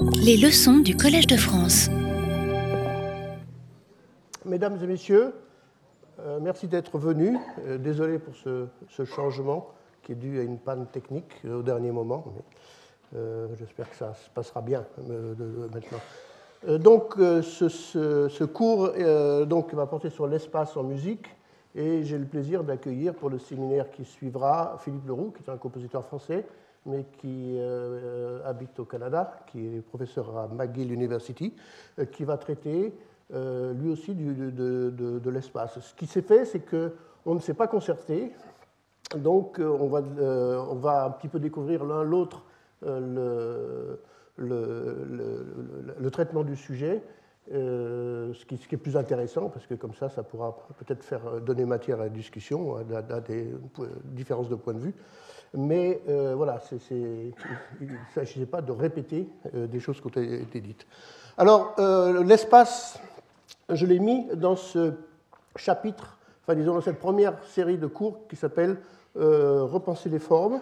Les leçons du Collège de France. Mesdames et messieurs, euh, merci d'être venus. Euh, désolé pour ce, changement qui est dû à une panne technique euh, au dernier moment. J'espère que ça se passera bien maintenant. donc, ce, cours donc, va porter sur l'espace en musique et j'ai le plaisir d'accueillir pour le séminaire qui suivra Philippe Leroux, qui est un compositeur français, mais qui euh, habite au Canada, qui est professeur à McGill University, euh, qui va traiter euh, lui aussi de, l'espace. Ce qui s'est fait, c'est qu'on ne s'est pas concerté, donc on va, un petit peu découvrir l'un l'autre le, traitement du sujet. ce, qui, est plus intéressant, parce que comme ça, ça pourra peut-être faire donner matière à la discussion, à des différences de point de vue. Mais euh, voilà, il ne s'agissait pas de répéter euh, des choses qui ont été dites. Alors, euh, l'espace, je l'ai mis dans ce chapitre, enfin disons dans cette première série de cours qui s'appelle Repenser les formes,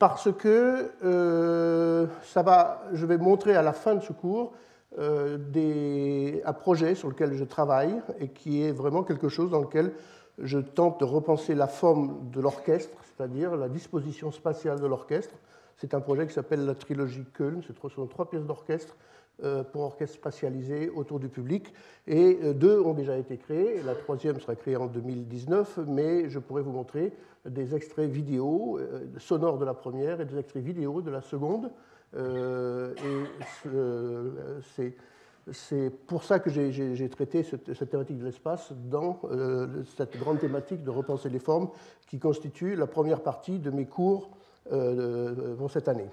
parce que ça va, je vais montrer à la fin de ce cours des, un projet sur lequel je travaille et qui est vraiment quelque chose dans lequel je tente de repenser la forme de l'orchestre, c'est-à-dire la disposition spatiale de l'orchestre. C'est un projet qui s'appelle la trilogie Köln. Ce sont trois pièces d'orchestre euh, pour orchestre spatialisé autour du public. Et euh, deux ont déjà été créées. La troisième sera créée en 2019, mais je pourrais vous montrer des extraits vidéo euh, sonores de la première et des extraits vidéo de la seconde. et c'est c'est pour ça que j'ai traité cette, thématique de l'espace dans euh, cette grande thématique de repenser les formes qui constitue la première partie de mes cours euh, pour cette année.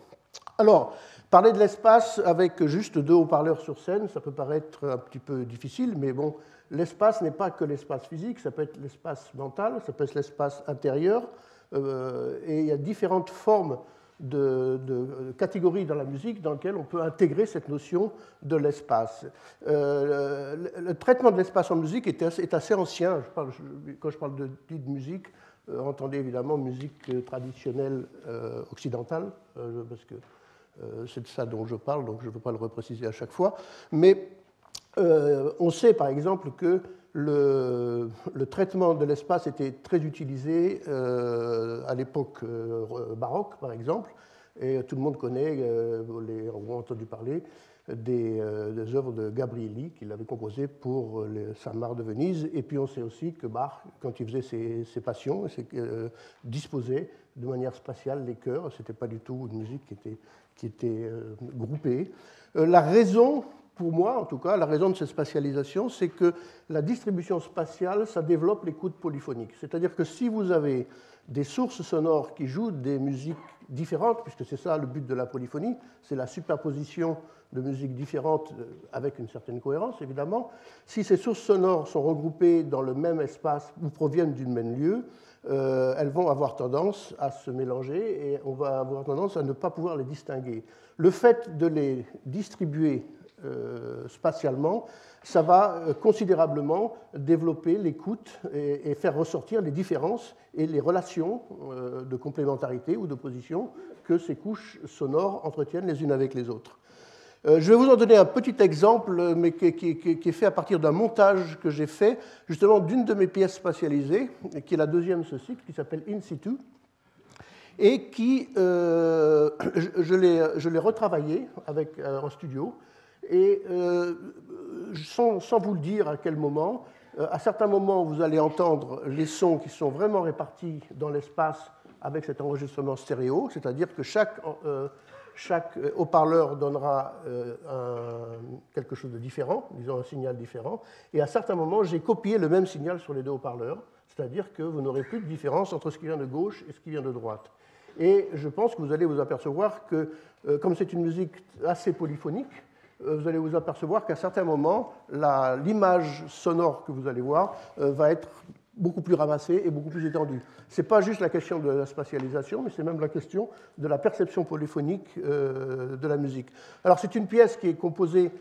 Alors, parler de l'espace avec juste deux haut-parleurs sur scène, ça peut paraître un petit peu difficile, mais bon, l'espace n'est pas que l'espace physique, ça peut être l'espace mental, ça peut être l'espace intérieur, euh, et il y a différentes formes de, catégories dans la musique dans lesquelles on peut intégrer cette notion de l'espace. Euh, le, traitement de l'espace en musique est assez, ancien. quand je parle de, musique, euh, entendez évidemment musique traditionnelle euh, occidentale, parce que c'est de ça dont je parle, donc je ne veux pas le repréciser à chaque fois. Mais on sait par exemple que le, traitement de l'espace était très utilisé euh, à l'époque euh, baroque, par exemple, et tout le monde connaît, euh, les, on a entendu parler, des, œuvres de Gabrielli qu'il avait composées pour le Saint-Marc de Venise. Et puis on sait aussi que Bach, quand il faisait ses, ses passions, disposait de manière spatiale les chœurs. Ce n'était pas du tout une musique qui était, qui était groupée. la raison pour moi en tout cas, la raison de cette spatialisation, c'est que la distribution spatiale, ça développe l'écoute polyphonique. C'est-à-dire que si vous avez des sources sonores qui jouent des musiques différentes, puisque c'est ça le but de la polyphonie, c'est la superposition de musiques différentes euh, avec une certaine cohérence, évidemment. Si ces sources sonores sont regroupées dans le même espace ou proviennent du même lieu, euh, elles vont avoir tendance à se mélanger et on va avoir tendance à ne pas pouvoir les distinguer. Le fait de les distribuer spatialement, ça va euh, considérablement développer l'écoute et, faire ressortir les différences et les relations euh, de complémentarité ou d'opposition que ces couches sonores entretiennent les unes avec les autres. Je vais vous en donner un petit exemple, mais qui, est fait à partir d'un montage que j'ai fait justement d'une de mes pièces spatialisées, qui est la deuxième de ce cycle, qui s'appelle In situ, et qui, je, l'ai retravaillé avec, en studio, et euh, sans, vous le dire à quel moment, euh, à certains moments, vous allez entendre les sons qui sont vraiment répartis dans l'espace avec cet enregistrement stéréo, c'est-à-dire que chaque, euh, haut-parleur donnera quelque chose de différent, disons un signal différent, et à certains moments, j'ai copié le même signal sur les deux haut-parleurs, c'est-à-dire que vous n'aurez plus de différence entre ce qui vient de gauche et ce qui vient de droite. Et je pense que vous allez vous apercevoir que, comme c'est une musique assez polyphonique, vous allez vous apercevoir qu'à certains moments, l'image sonore que vous allez voir euh, va être beaucoup plus ramassée et beaucoup plus étendue. Ce n'est pas juste la question de la spatialisation, mais c'est même la question de la perception polyphonique euh, de la musique. Alors c'est une pièce qui est composée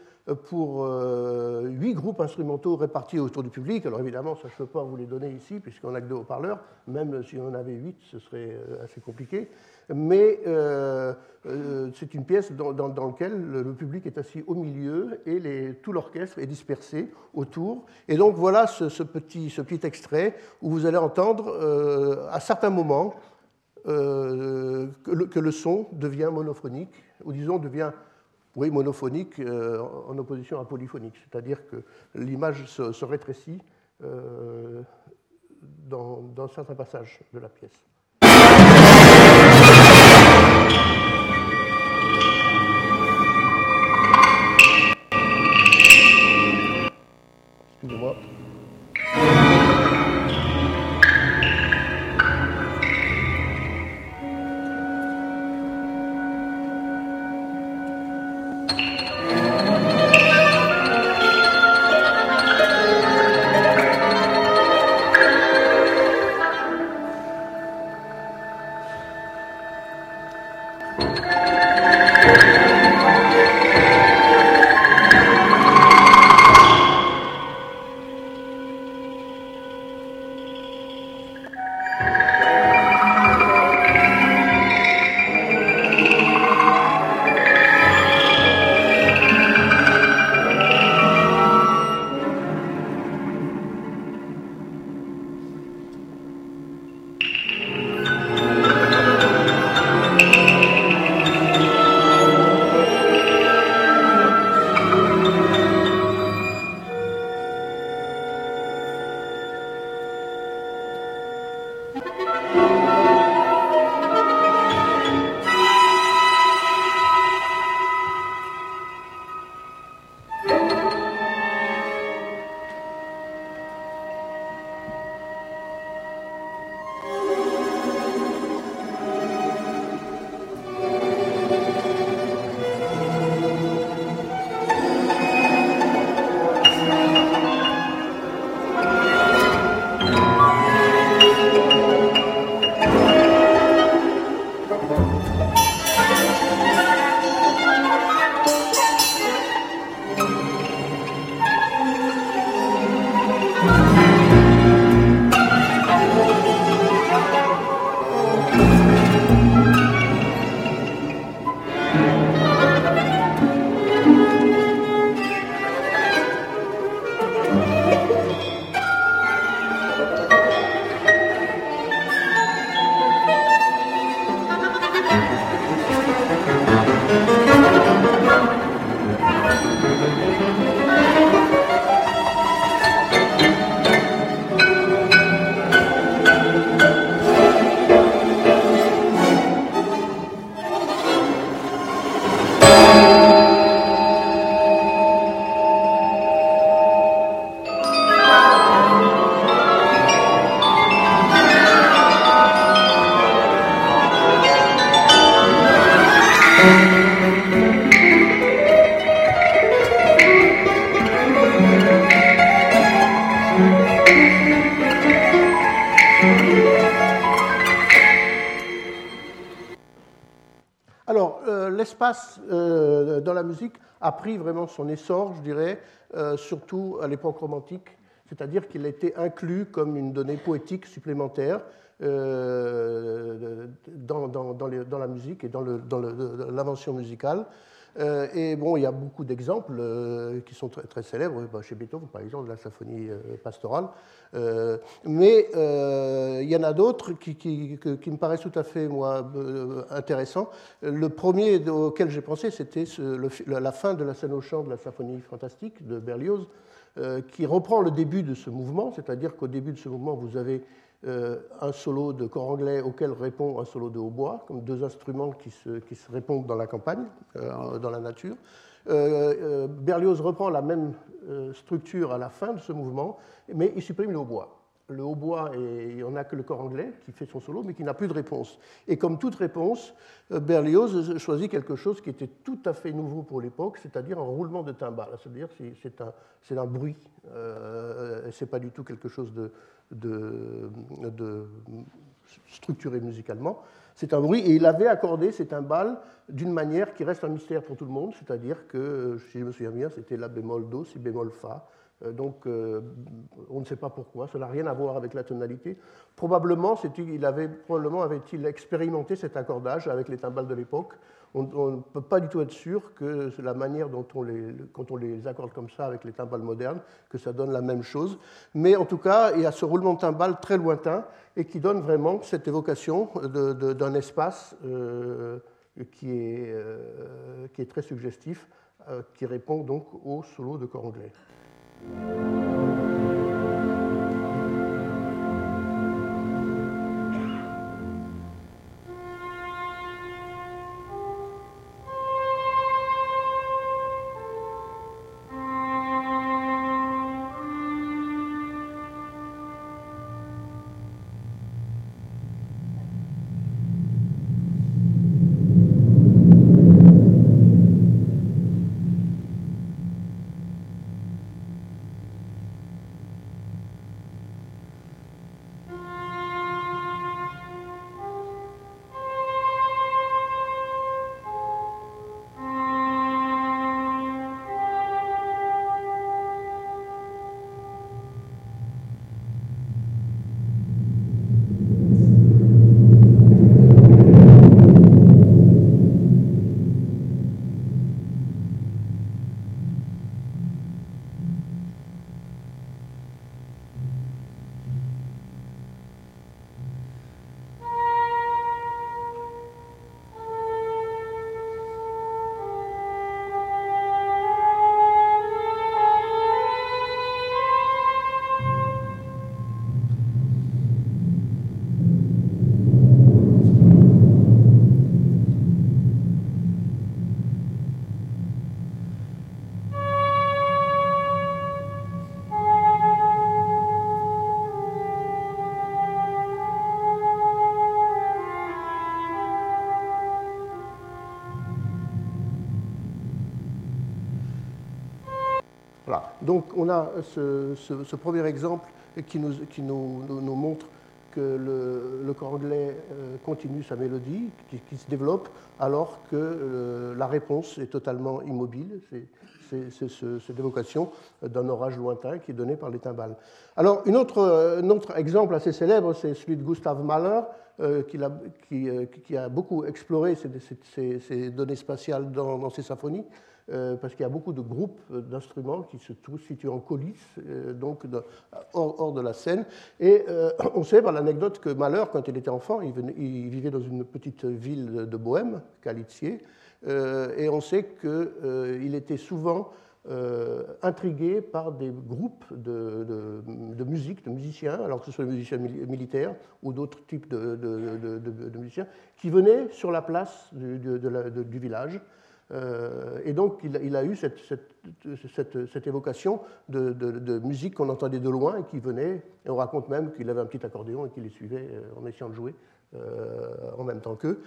pour huit groupes instrumentaux répartis autour du public. Alors évidemment, ça je ne peux pas vous les donner ici, puisqu'on n'a que deux haut-parleurs. Même si on en avait huit, ce serait assez compliqué mais euh, euh, c'est une pièce dans, laquelle le, public est assis au milieu et tout l'orchestre est dispersé autour. Et donc voilà ce, petit, extrait où vous allez entendre euh, à certains moments que le, son devient monophonique, ou disons devient oui, monophonique en opposition à polyphonique, c'est-à-dire que l'image se, rétrécit dans certains passages de la pièce. Give up. Euh, dans la musique a pris vraiment son essor, je dirais, euh, surtout à l'époque romantique, c'est-à-dire qu'il a été inclus comme une donnée poétique supplémentaire euh, dans, la musique et dans l'invention musicale. Et bon, il y a beaucoup d'exemples qui sont très, célèbres, bah, chez Beethoven par exemple, la symphonie pastorale. Mais il y en a d'autres qui, me paraissent tout à fait moi, intéressants. Le premier auquel j'ai pensé, c'était la fin de la scène au chant de la symphonie fantastique de Berlioz, qui reprend le début de ce mouvement, c'est-à-dire qu'au début de ce mouvement, vous avez euh, un solo de corps anglais auquel répond un solo de hautbois, comme deux instruments qui se, répondent dans la campagne, euh, dans la nature. Euh, Berlioz reprend la même structure à la fin de ce mouvement, mais il supprime le hautbois le hautbois, et il n'y en a que le corps anglais qui fait son solo, mais qui n'a plus de réponse. Et comme toute réponse, Berlioz choisit quelque chose qui était tout à fait nouveau pour l'époque, c'est-à-dire un roulement de timbales. C'est-à-dire c'est un, bruit, euh, c'est pas du tout quelque chose de, structuré musicalement. C'est un bruit, et il avait accordé ces timbales d'une manière qui reste un mystère pour tout le monde, c'est-à-dire que, si je me souviens bien, c'était La bémol Do, Si bémol Fa. Euh, donc, euh, on ne sait pas pourquoi, ça n'a rien à voir avec la tonalité. Probablement, il avait, probablement avait-il expérimenté cet accordage avec les timbales de l'époque, on ne peut pas du tout être sûr que la manière dont on les, quand on les accorde comme ça avec les timbales modernes, que ça donne la même chose. Mais en tout cas, il y a ce roulement de timbales très lointain et qui donne vraiment cette évocation d'un espace euh, qui, est, euh, qui, est, très suggestif, euh, qui répond donc au solo de corps Donc on a ce, premier exemple qui nous, montre que le, le corps anglais euh, continue sa mélodie, qui, se développe, alors que euh, la réponse est totalement immobile. C'est cette évocation d'un orage lointain qui est donné par les timbales. Alors, une autre, un autre exemple assez célèbre, c'est celui de Gustav Mahler, euh, qui, a, beaucoup exploré ces, données spatiales dans ses symphonies. Euh, parce qu'il y a beaucoup de groupes d'instruments qui se situent en coulisses, euh, donc hors, de la scène. Et euh, on sait par l'anecdote que Malheur, quand il était enfant, il, vivait dans une petite ville de Bohême, Calitsier, et on sait qu'il était souvent intrigué par des groupes de, musique, de musiciens, alors que ce soit des musiciens militaires ou d'autres types de, musiciens, qui venaient sur la place du village euh, et donc, il, a eu cette, évocation de, musique qu'on entendait de loin et qui venait. Et on raconte même qu'il avait un petit accordéon et qu'il les suivait euh, en essayant de jouer euh, en même temps qu'eux.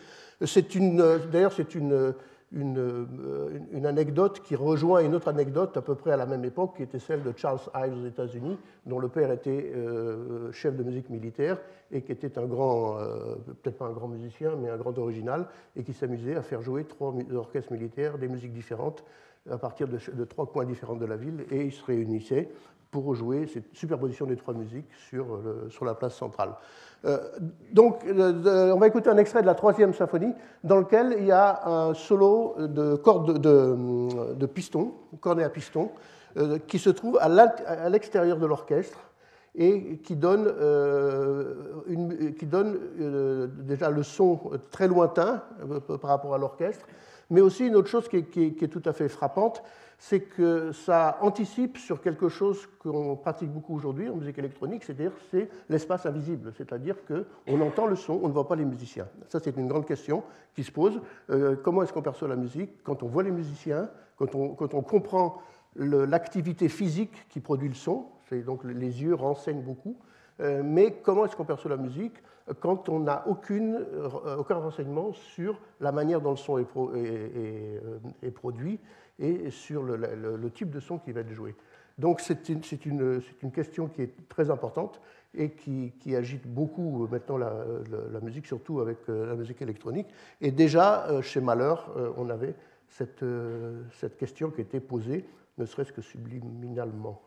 D'ailleurs, c'est une, une, une, anecdote qui rejoint une autre anecdote à peu près à la même époque, qui était celle de Charles Ives aux États-Unis, dont le père était euh, chef de musique militaire et qui était un grand, euh, peut-être pas un grand musicien, mais un grand original, et qui s'amusait à faire jouer trois orchestres militaires des musiques différentes à partir de trois coins différents de la ville, et ils se réunissaient pour jouer cette superposition des trois musiques sur, sur la place centrale. Euh, donc, on va écouter un extrait de la troisième symphonie dans lequel il y a un solo de corde de, piston, cornet à piston, euh, qui se trouve à l'extérieur de l'orchestre et qui donne, euh, une, qui donne déjà le son très lointain par rapport à l'orchestre, mais aussi une autre chose qui est, tout à fait frappante, c'est que ça anticipe sur quelque chose qu'on pratique beaucoup aujourd'hui en musique électronique, c'est-à-dire c'est l'espace invisible, c'est-à-dire qu'on entend le son, on ne voit pas les musiciens. Ça, c'est une grande question qui se pose. Euh, comment est-ce qu'on perçoit la musique quand on voit les musiciens, quand on, comprend l'activité physique qui produit le son, donc les yeux renseignent beaucoup, euh, mais comment est-ce qu'on perçoit la musique quand on n'a euh, aucun renseignement sur la manière dont le son est, produit et sur le, type de son qui va être joué. Donc c'est une, question qui est très importante et qui, agite beaucoup maintenant la, musique, surtout avec la musique électronique. Et déjà, chez Malheur, on avait cette, cette question qui était posée, ne serait-ce que subliminalement.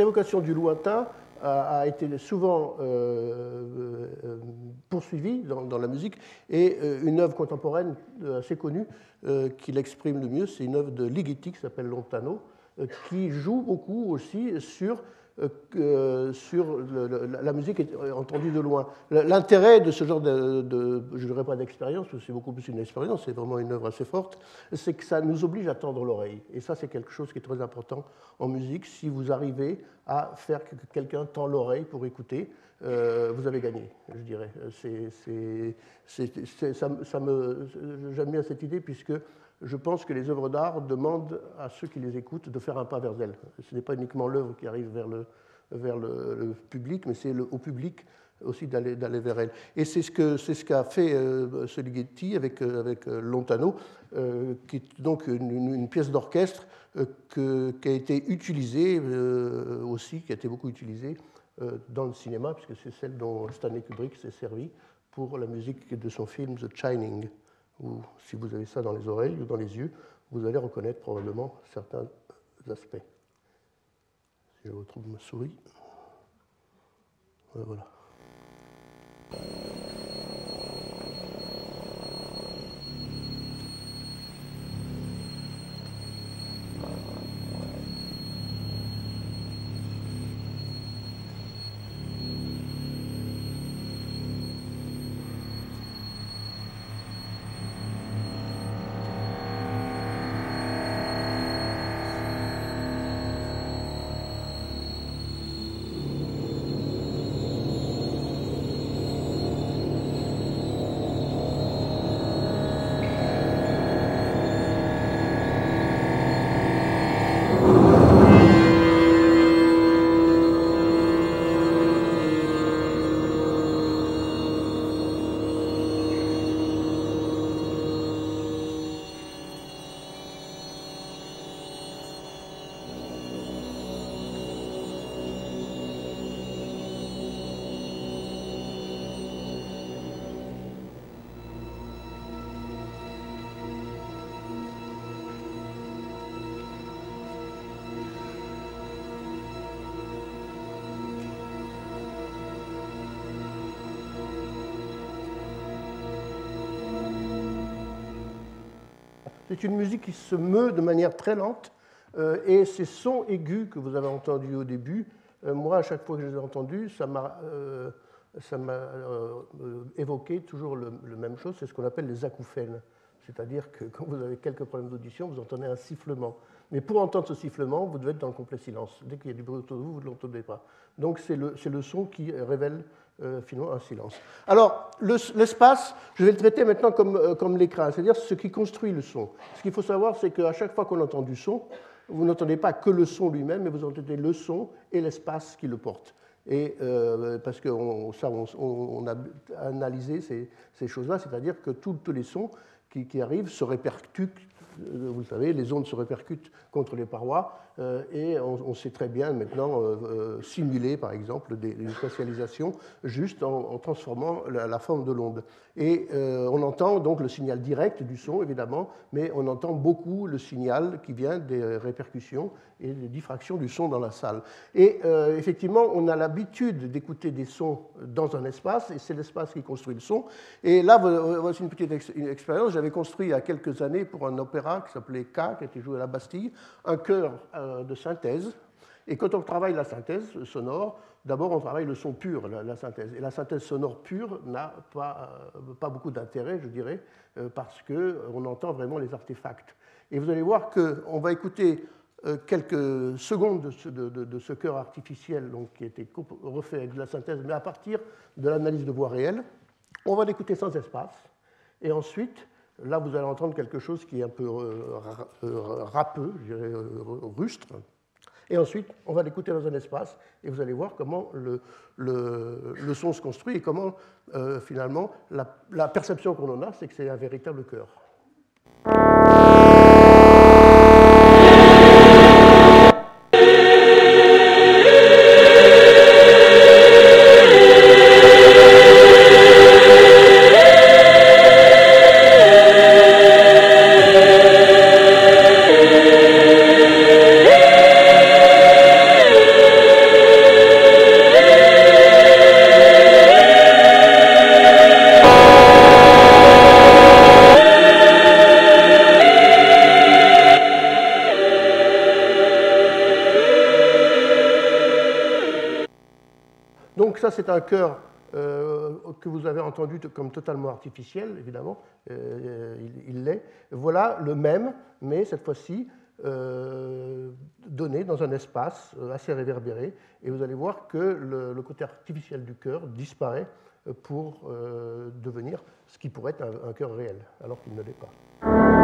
Cette évocation du lointain a, été souvent euh, euh, poursuivie dans, la musique et euh, une œuvre contemporaine assez connue qui l'exprime le mieux, c'est une œuvre de Ligeti qui s'appelle Lontano, qui joue beaucoup aussi sur euh, sur la musique entendue de loin. L'intérêt de ce genre de, je ne dirais pas d'expérience, c'est beaucoup plus une expérience, c'est vraiment une œuvre assez forte, c'est que ça nous oblige à tendre l'oreille. Et ça, c'est quelque chose qui est très important en musique. Si vous arrivez à faire que quelqu'un tend l'oreille pour écouter, euh, vous avez gagné, je dirais. J'aime bien cette idée puisque je pense que les œuvres d'art demandent à ceux qui les écoutent de faire un pas vers elles. Ce n'est pas uniquement l'œuvre qui arrive vers le, public, mais c'est au public aussi d'aller vers elle. Et c'est ce qu'a ce qu'a fait euh, avec, euh, euh, Lontano, euh, qui est donc une, pièce d'orchestre qui a été utilisée aussi, qui a été beaucoup utilisée dans le cinéma, puisque c'est celle dont Stanley Kubrick s'est servi pour la musique de son film The Shining ou si vous avez ça dans les oreilles ou dans les yeux, vous allez reconnaître probablement certains aspects. Si je retrouve ma souris. Voilà. C'est une musique qui se meut de manière très lente euh, et ces sons aigus que vous avez entendus au début, euh, moi, à chaque fois que je les ai entendus, ça m'a euh, évoqué toujours le, même chose, c'est ce qu'on appelle les acouphènes. C'est-à-dire que quand vous avez quelques problèmes d'audition, vous entendez un sifflement. Mais pour entendre ce sifflement, vous devez être dans le complet silence. Dès qu'il y a du bruit autour de vous, vous ne l'entendez pas. Donc c'est le, le, son qui révèle euh, finalement un silence. Alors, l'espace, je vais le traiter maintenant comme, euh, comme l'écran, c'est-à-dire ce qui construit le son. Ce qu'il faut savoir, c'est qu'à chaque fois qu'on entend du son, vous n'entendez pas que le son lui-même, mais vous entendez le son et l'espace qui le porte. Et euh, parce que ça, on, a analysé ces, ces choses-là, c'est-à-dire que tous les sons qui, qui, arrivent se répercutent vous le savez, les ondes se répercutent contre les parois et on, sait très bien maintenant simuler, par exemple, des, une spatialisation juste en, transformant la, forme de l'onde. Et on entend donc le signal direct du son, évidemment, mais on entend beaucoup le signal qui vient des répercussions et des diffractions du son dans la salle. Et effectivement, on a l'habitude d'écouter des sons dans un espace, et c'est l'espace qui construit le son. Et là, voici une petite expérience. J'avais construit il y a quelques années pour un opéra qui s'appelait K, qui était joué à la Bastille, un chœur euh, de synthèse. Et quand on travaille la synthèse sonore, d'abord on travaille le son pur, la, synthèse. Et la synthèse sonore pure n'a pas, euh, pas beaucoup d'intérêt, je dirais, euh, parce qu'on entend vraiment les artefacts. Et vous allez voir qu'on va écouter quelques secondes de ce, chœur artificiel donc, qui a été refait avec de la synthèse, mais à partir de l'analyse de voix réelle. On va l'écouter sans espace. Et ensuite, là, vous allez entendre quelque chose qui est un peu euh, euh, râpeux, je dirais euh, rustre. Et ensuite, on va l'écouter dans un espace et vous allez voir comment le, son se construit et comment, finalement, la, perception qu'on en a, c'est que c'est un véritable chœur. Un chœur euh, que vous avez entendu comme totalement artificiel, évidemment, euh, il l'est. Voilà le même, mais cette fois-ci euh, donné dans un espace assez réverbéré. Et vous allez voir que le, côté artificiel du chœur disparaît pour devenir ce qui pourrait être un, chœur réel, alors qu'il ne l'est pas.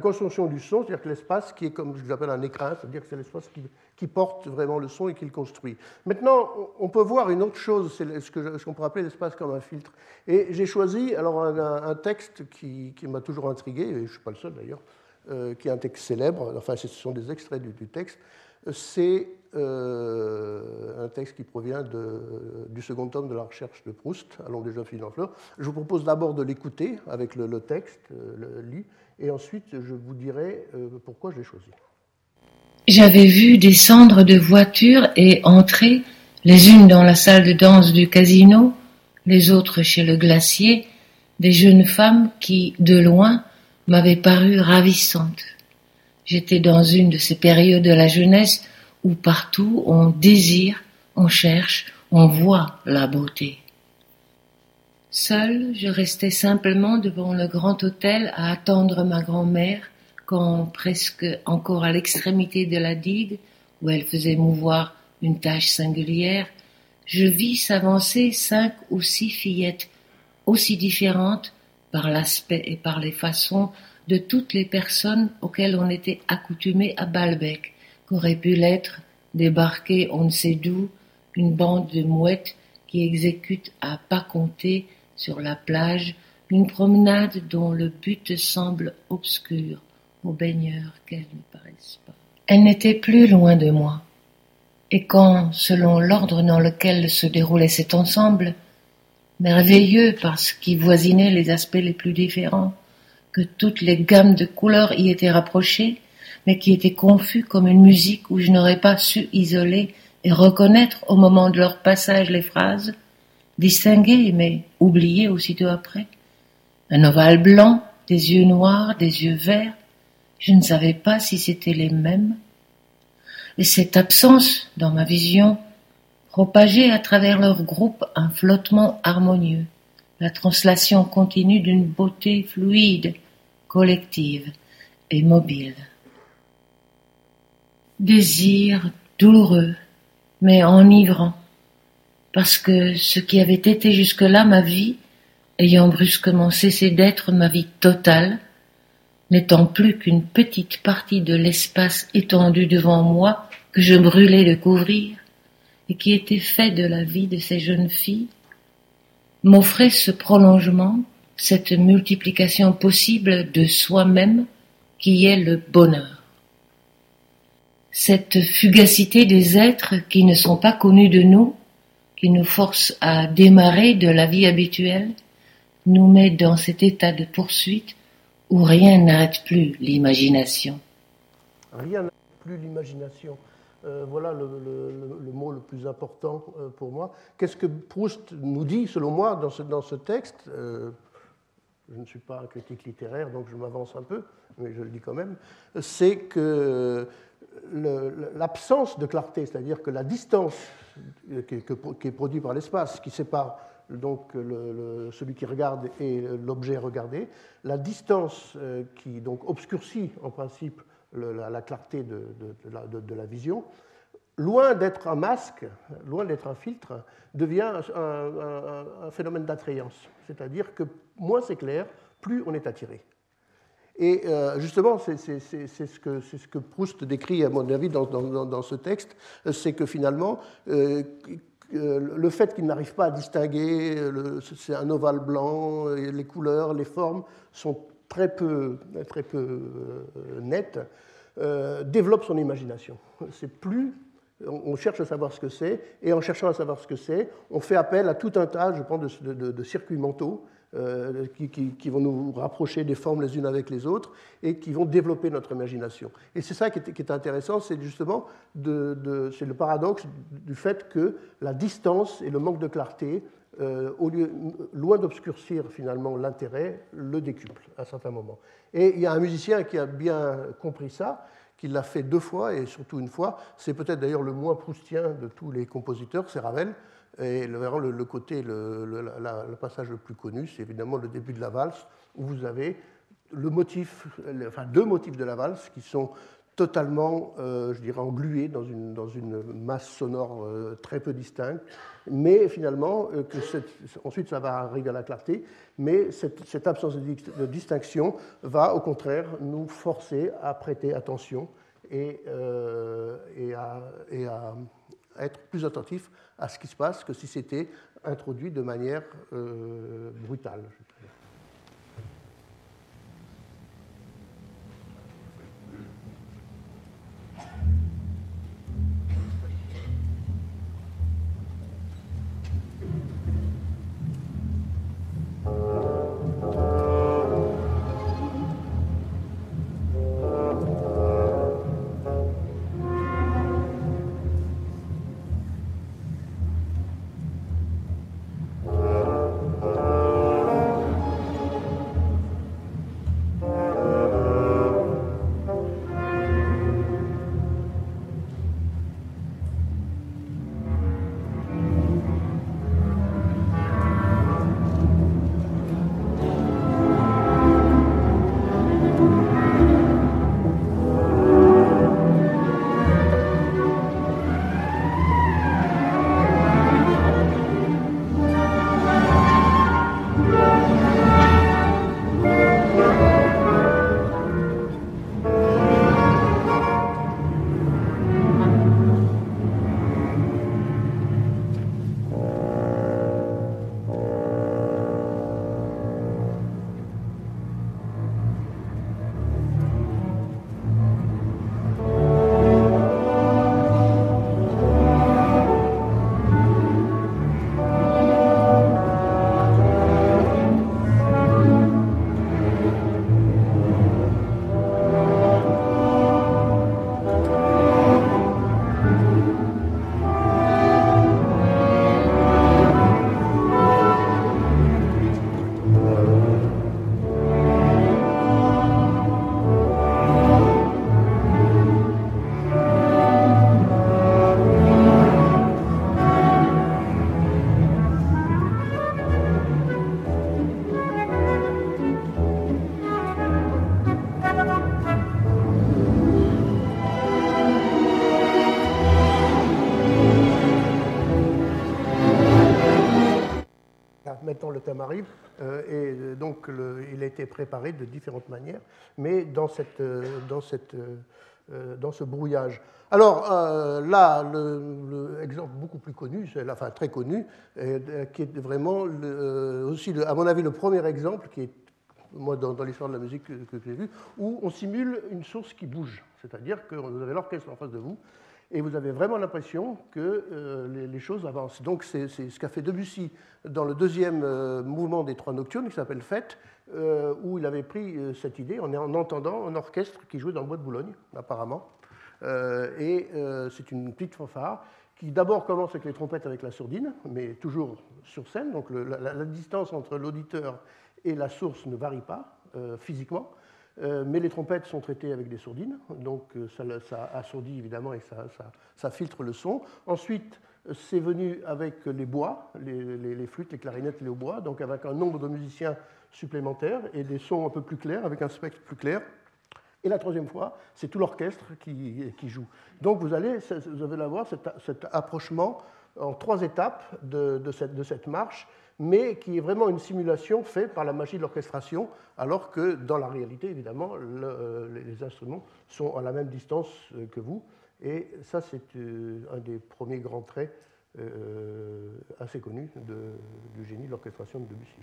Construction du son, c'est-à-dire que l'espace qui est comme je l'appelle un écrin, c'est-à-dire que c'est l'espace qui, porte vraiment le son et qui le construit. Maintenant, on peut voir une autre chose, c'est ce qu'on pourrait appeler l'espace comme un filtre. Et j'ai choisi alors un, texte qui, m'a toujours intrigué, et je ne suis pas le seul d'ailleurs, euh, qui est un texte célèbre, enfin ce sont des extraits du, texte, c'est euh, un texte qui provient du second tome de la recherche de Proust, Allons des jeunes filles en fleurs. Je vous propose d'abord de l'écouter avec le, texte, euh, le lit, et ensuite je vous dirai euh, pourquoi je l'ai choisi. J'avais vu descendre de voitures et entrer, les unes dans la salle de danse du casino, les autres chez le glacier, des jeunes femmes qui, de loin, m'avaient paru ravissantes. J'étais dans une de ces périodes de la jeunesse où partout on désire, on cherche, on voit la beauté. Seul, je restais simplement devant le grand hôtel à attendre ma grand-mère quand, presque encore à l'extrémité de la digue, où elle faisait mouvoir une tâche singulière, je vis s'avancer cinq ou six fillettes aussi différentes par l'aspect et par les façons de toutes les personnes auxquelles on était accoutumé à Balbec, qu'aurait pu l'être débarquer on ne sait d'où une bande de mouettes qui exécute à pas compter sur la plage une promenade dont le but semble obscur aux baigneurs qu'elles ne paraissent pas. Elle n'était plus loin de moi. Et quand, selon l'ordre dans lequel se déroulait cet ensemble, merveilleux parce qu'il voisinait les aspects les plus différents, que toutes les gammes de couleurs y étaient rapprochées, mais qui était confus comme une musique où je n'aurais pas su isoler et reconnaître au moment de leur passage les phrases, distinguer mais oublier aussitôt après. Un ovale blanc, des yeux noirs, des yeux verts, je ne savais pas si c'étaient les mêmes. et cette absence, dans ma vision, propageait à travers leur groupe un flottement harmonieux, la translation continue d'une beauté fluide, collective et mobile. Désir douloureux, mais enivrant, parce que ce qui avait été jusque-là ma vie, ayant brusquement cessé d'être ma vie totale, n'étant plus qu'une petite partie de l'espace étendu devant moi que je brûlais de couvrir, et qui était fait de la vie de ces jeunes filles, m'offrait ce prolongement, cette multiplication possible de soi-même qui est le bonheur. Cette fugacité des êtres qui ne sont pas connus de nous, qui nous force à démarrer de la vie habituelle, nous met dans cet état de poursuite où rien n'arrête plus l'imagination. Rien n'arrête plus l'imagination. Euh, voilà le, mot le plus important euh, pour moi. Qu'est-ce que Proust nous dit, selon moi, dans ce, dans ce texte? Euh, Je ne suis pas un critique littéraire, donc je m'avance un peu, mais je le dis quand même. C'est que l'absence de clarté, c'est-à-dire que la distance qui est, produite par l'espace, qui sépare donc celui qui regarde et l'objet regardé, la distance qui donc obscurcit en principe la, clarté de, la, vision, loin d'être un masque, loin d'être un filtre, devient un, phénomène d'attrayance. C'est-à-dire que moins c'est clair, plus on est attiré. Et euh, justement, c'est ce, que, Proust décrit, à mon avis, dans, ce texte, c'est que finalement, euh, le fait qu'il n'arrive pas à distinguer, c'est un ovale blanc, les couleurs, les formes sont très peu, très peu euh, net, euh, développe son imagination. C'est plus on cherche à savoir ce que c'est, et en cherchant à savoir ce que c'est, on fait appel à tout un tas, je pense, de, circuits mentaux euh, qui, vont nous rapprocher des formes les unes avec les autres et qui vont développer notre imagination. Et c'est ça qui est, intéressant, c'est justement c'est le paradoxe du fait que la distance et le manque de clarté euh, loin d'obscurcir finalement l'intérêt, le décuple à certains moments. Et il y a un musicien qui a bien compris ça, qui l'a fait deux fois et surtout une fois. C'est peut-être d'ailleurs le moins proustien de tous les compositeurs, c'est Ravel. Et le, côté, le, passage le plus connu, c'est évidemment le début de la valse, où vous avez deux motifs de la valse qui sont totalement, euh, je dirais, englué dans une, masse sonore euh, très peu distincte, mais finalement, euh, ensuite ça va arriver à la clarté, mais cette, absence de, distinction va au contraire nous forcer à prêter attention et à, être plus attentif à ce qui se passe que si c'était introduit de manière brutale. maintenant été préparé de différentes manières, mais dans, cette, dans, cette, dans ce brouillage. Alors là, l'exemple beaucoup plus connu, enfin très connu, qui est vraiment aussi, à mon avis, le premier exemple qui est moi, dans, l'histoire de la musique que, j'ai vu, où on simule une source qui bouge. C'est-à-dire que vous avez l'orchestre en face de vous, et vous avez vraiment l'impression que euh, les, choses avancent. Donc c'est ce qu'a fait Debussy dans le deuxième euh, mouvement des trois nocturnes, qui s'appelle Fête, euh, où il avait pris cette idée en, en, entendant un orchestre qui jouait dans le bois de Boulogne, apparemment. et c'est une petite fanfare qui d'abord commence avec les trompettes avec la sourdine, mais toujours sur scène. Donc la, distance entre l'auditeur et la source ne varie pas euh, physiquement, euh, mais les trompettes sont traitées avec des sourdines, donc euh, ça, assourdit évidemment et ça, filtre le son. Ensuite, c'est venu avec les bois, les, flûtes, les clarinettes et les hautbois, donc avec un nombre de musiciens supplémentaires et des sons un peu plus clairs, avec un spectre plus clair. Et la troisième fois, c'est tout l'orchestre qui, joue. Donc vous allez, vous allez avoir cet, approchement en trois étapes de cette marche mais qui est vraiment une simulation faite par la magie de l'orchestration, alors que dans la réalité, évidemment, euh, les instruments sont à la même distance euh, que vous. Et ça, c'est euh, un des premiers grands traits assez connus du génie de l'orchestration de Debussy.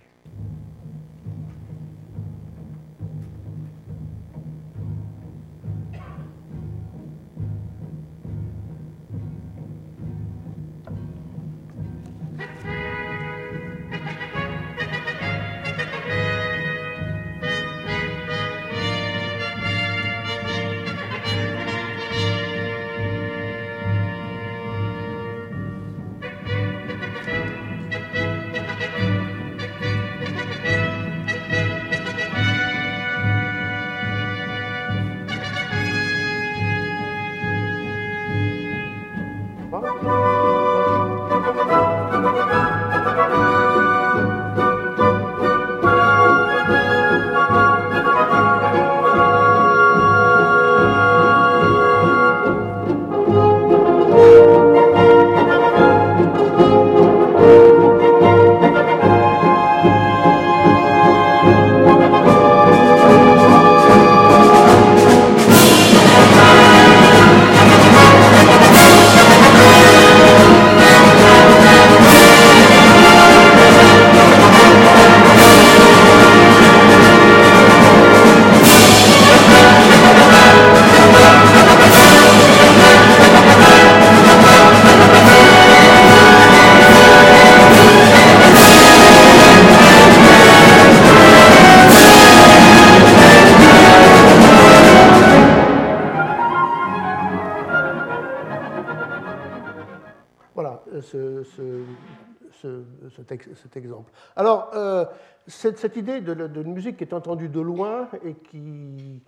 Cet, exemple. Alors, euh, cette, idée de, musique qui est entendue de loin et qui,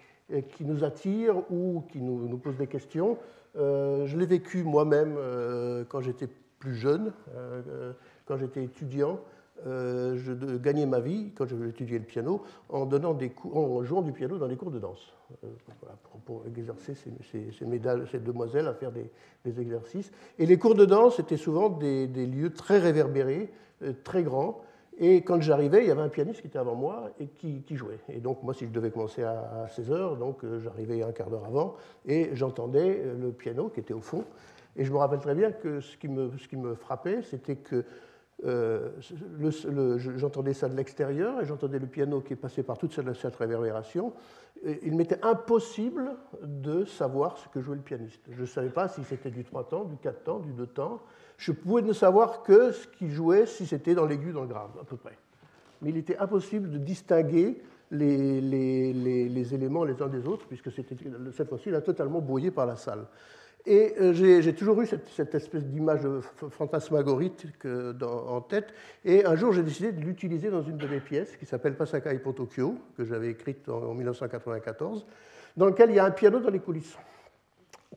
nous attire ou qui nous, pose des questions, euh, je l'ai vécu moi-même euh, quand j'étais plus jeune, quand j'étais étudiant. je gagnais ma vie quand j'étudiais le piano en, donnant des cours, en jouant du piano dans des cours de danse, pour, exercer ces, ces, demoiselles à faire des, exercices. Et les cours de danse étaient souvent des, lieux très réverbérés, très grand. Et quand j'arrivais, il y avait un pianiste qui était avant moi et qui, jouait. Et donc, moi, si je devais commencer à, 16 heures, donc euh, j'arrivais un quart d'heure avant et j'entendais euh, le piano qui était au fond. Et je me rappelle très bien que ce qui me, ce qui me frappait, c'était que j'entendais ça de l'extérieur et j'entendais le piano qui est passé par toute cette, réverbération. il m'était impossible de savoir ce que jouait le pianiste. Je ne savais pas si c'était du 3 temps, du 4 temps, du 2 temps je pouvais ne savoir que ce qu'il jouait si c'était dans l'aigu, dans le grave, à peu près. Mais il était impossible de distinguer les, éléments les uns des autres, puisque cette fois-ci là totalement brouillé par la salle. Et euh, j'ai toujours eu cette, espèce d'image fantasmagorique en tête. Et un jour, j'ai décidé de l'utiliser dans une de mes pièces qui s'appelle Pasakai pour Tokyo, que j'avais écrite en, en 1994, dans lequel il y a un piano dans les coulisses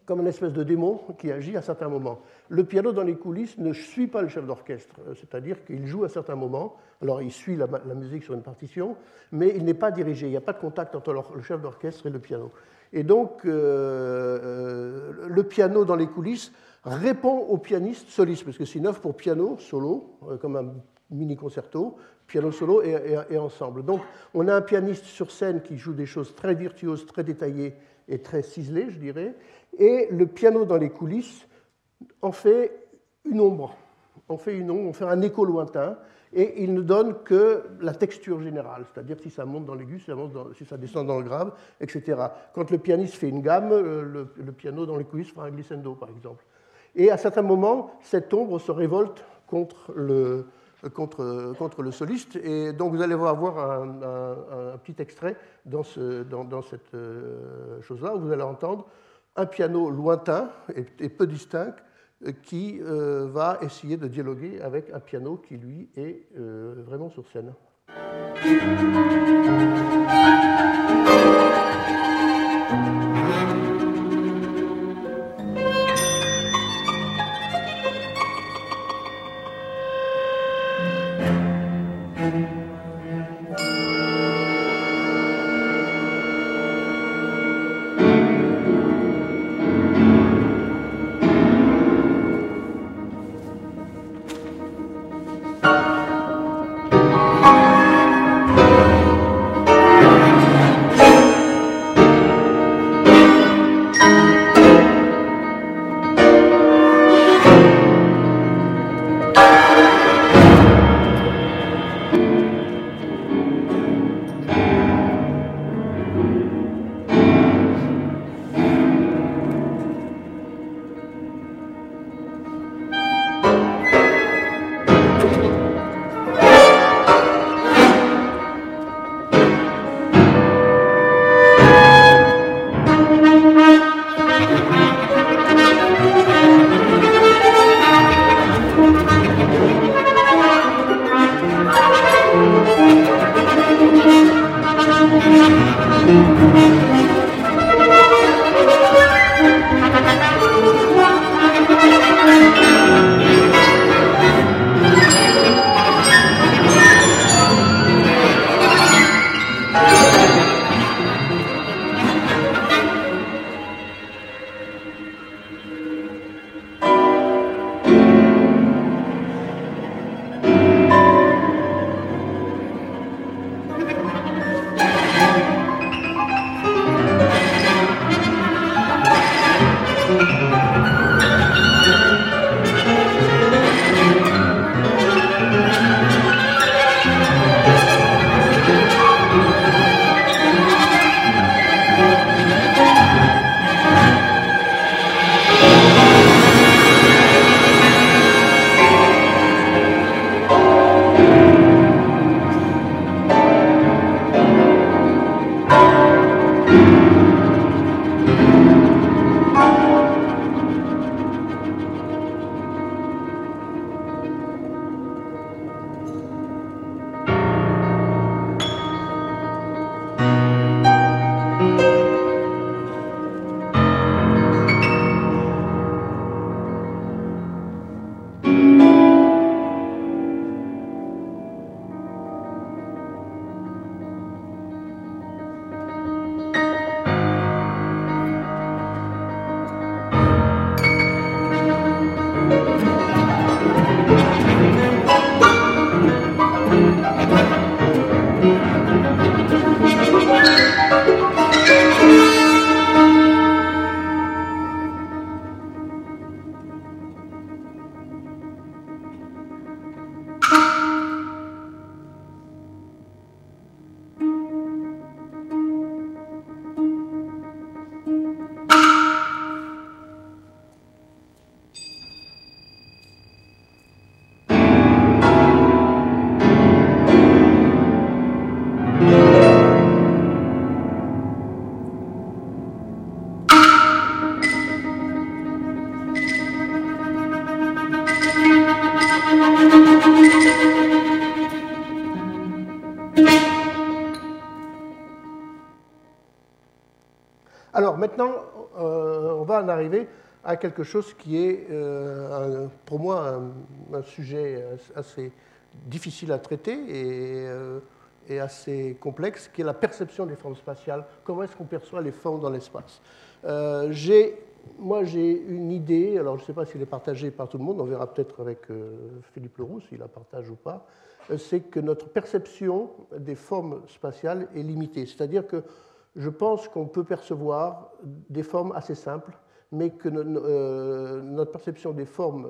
comme une espèce de démon qui agit à certains moments. Le piano dans les coulisses ne suit pas le chef d'orchestre, euh, c'est-à-dire qu'il joue à certains moments, alors il suit la, musique sur une partition, mais il n'est pas dirigé, il n'y a pas de contact entre le chef d'orchestre et le piano. Et donc, euh, euh, le piano dans les coulisses répond au pianiste soliste, parce que c'est une pour piano solo, comme un mini concerto, piano solo et, ensemble. Donc on a un pianiste sur scène qui joue des choses très virtuoses, très détaillées et très ciselées, je dirais, et le piano dans les coulisses en fait une ombre, on fait une ombre, on fait un écho lointain, et il ne donne que la texture générale, c'est-à-dire si ça monte dans l'aigu, si, ça descend dans le grave, etc. Quand le pianiste fait une gamme, euh, le, piano dans les coulisses fera un glissando, par exemple. Et à certains moments, cette ombre se révolte contre le, contre, contre le soliste. Et donc vous allez avoir un, petit extrait dans, ce, dans, cette euh, chose-là, où vous allez entendre un piano lointain et peu distinct qui euh, va essayer de dialoguer avec un piano qui, lui, est euh, vraiment sur scène. À quelque chose qui est euh, pour moi un, sujet assez difficile à traiter et, euh, et, assez complexe, qui est la perception des formes spatiales. Comment est-ce qu'on perçoit les formes dans l'espace? Euh, moi, j'ai une idée, alors je ne sais pas si elle est partagée par tout le monde, on verra peut-être avec Philippe Leroux s'il la partage ou pas, c'est que notre perception des formes spatiales est limitée. C'est-à-dire que je pense qu'on peut percevoir des formes assez simples mais que euh, notre perception des formes,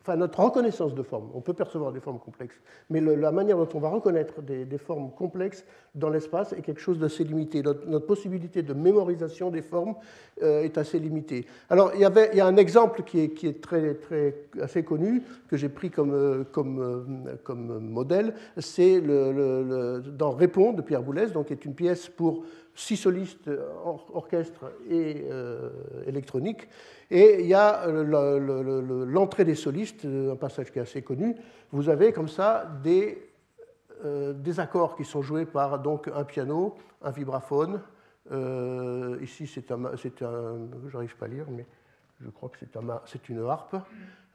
enfin notre reconnaissance de formes, on peut percevoir des formes complexes, mais la manière dont on va reconnaître des, formes complexes dans l'espace est quelque chose d'assez limité. Notre, possibilité de mémorisation des formes euh, est assez limitée. Alors il y, avait, il y a un exemple qui est, très, très, assez connu, que j'ai pris comme, euh, comme, comme modèle, c'est le, dans Répond de Pierre Boulez, donc qui est une pièce pour six solistes, orchestre et euh, électronique. Et il y a l'entrée des solistes, un passage qui est assez connu. Vous avez comme ça des, euh, des accords qui sont joués par donc, un piano, un vibraphone. Euh, ici, c'est un, un j'arrive pas à lire, mais je crois que c'est une harpe.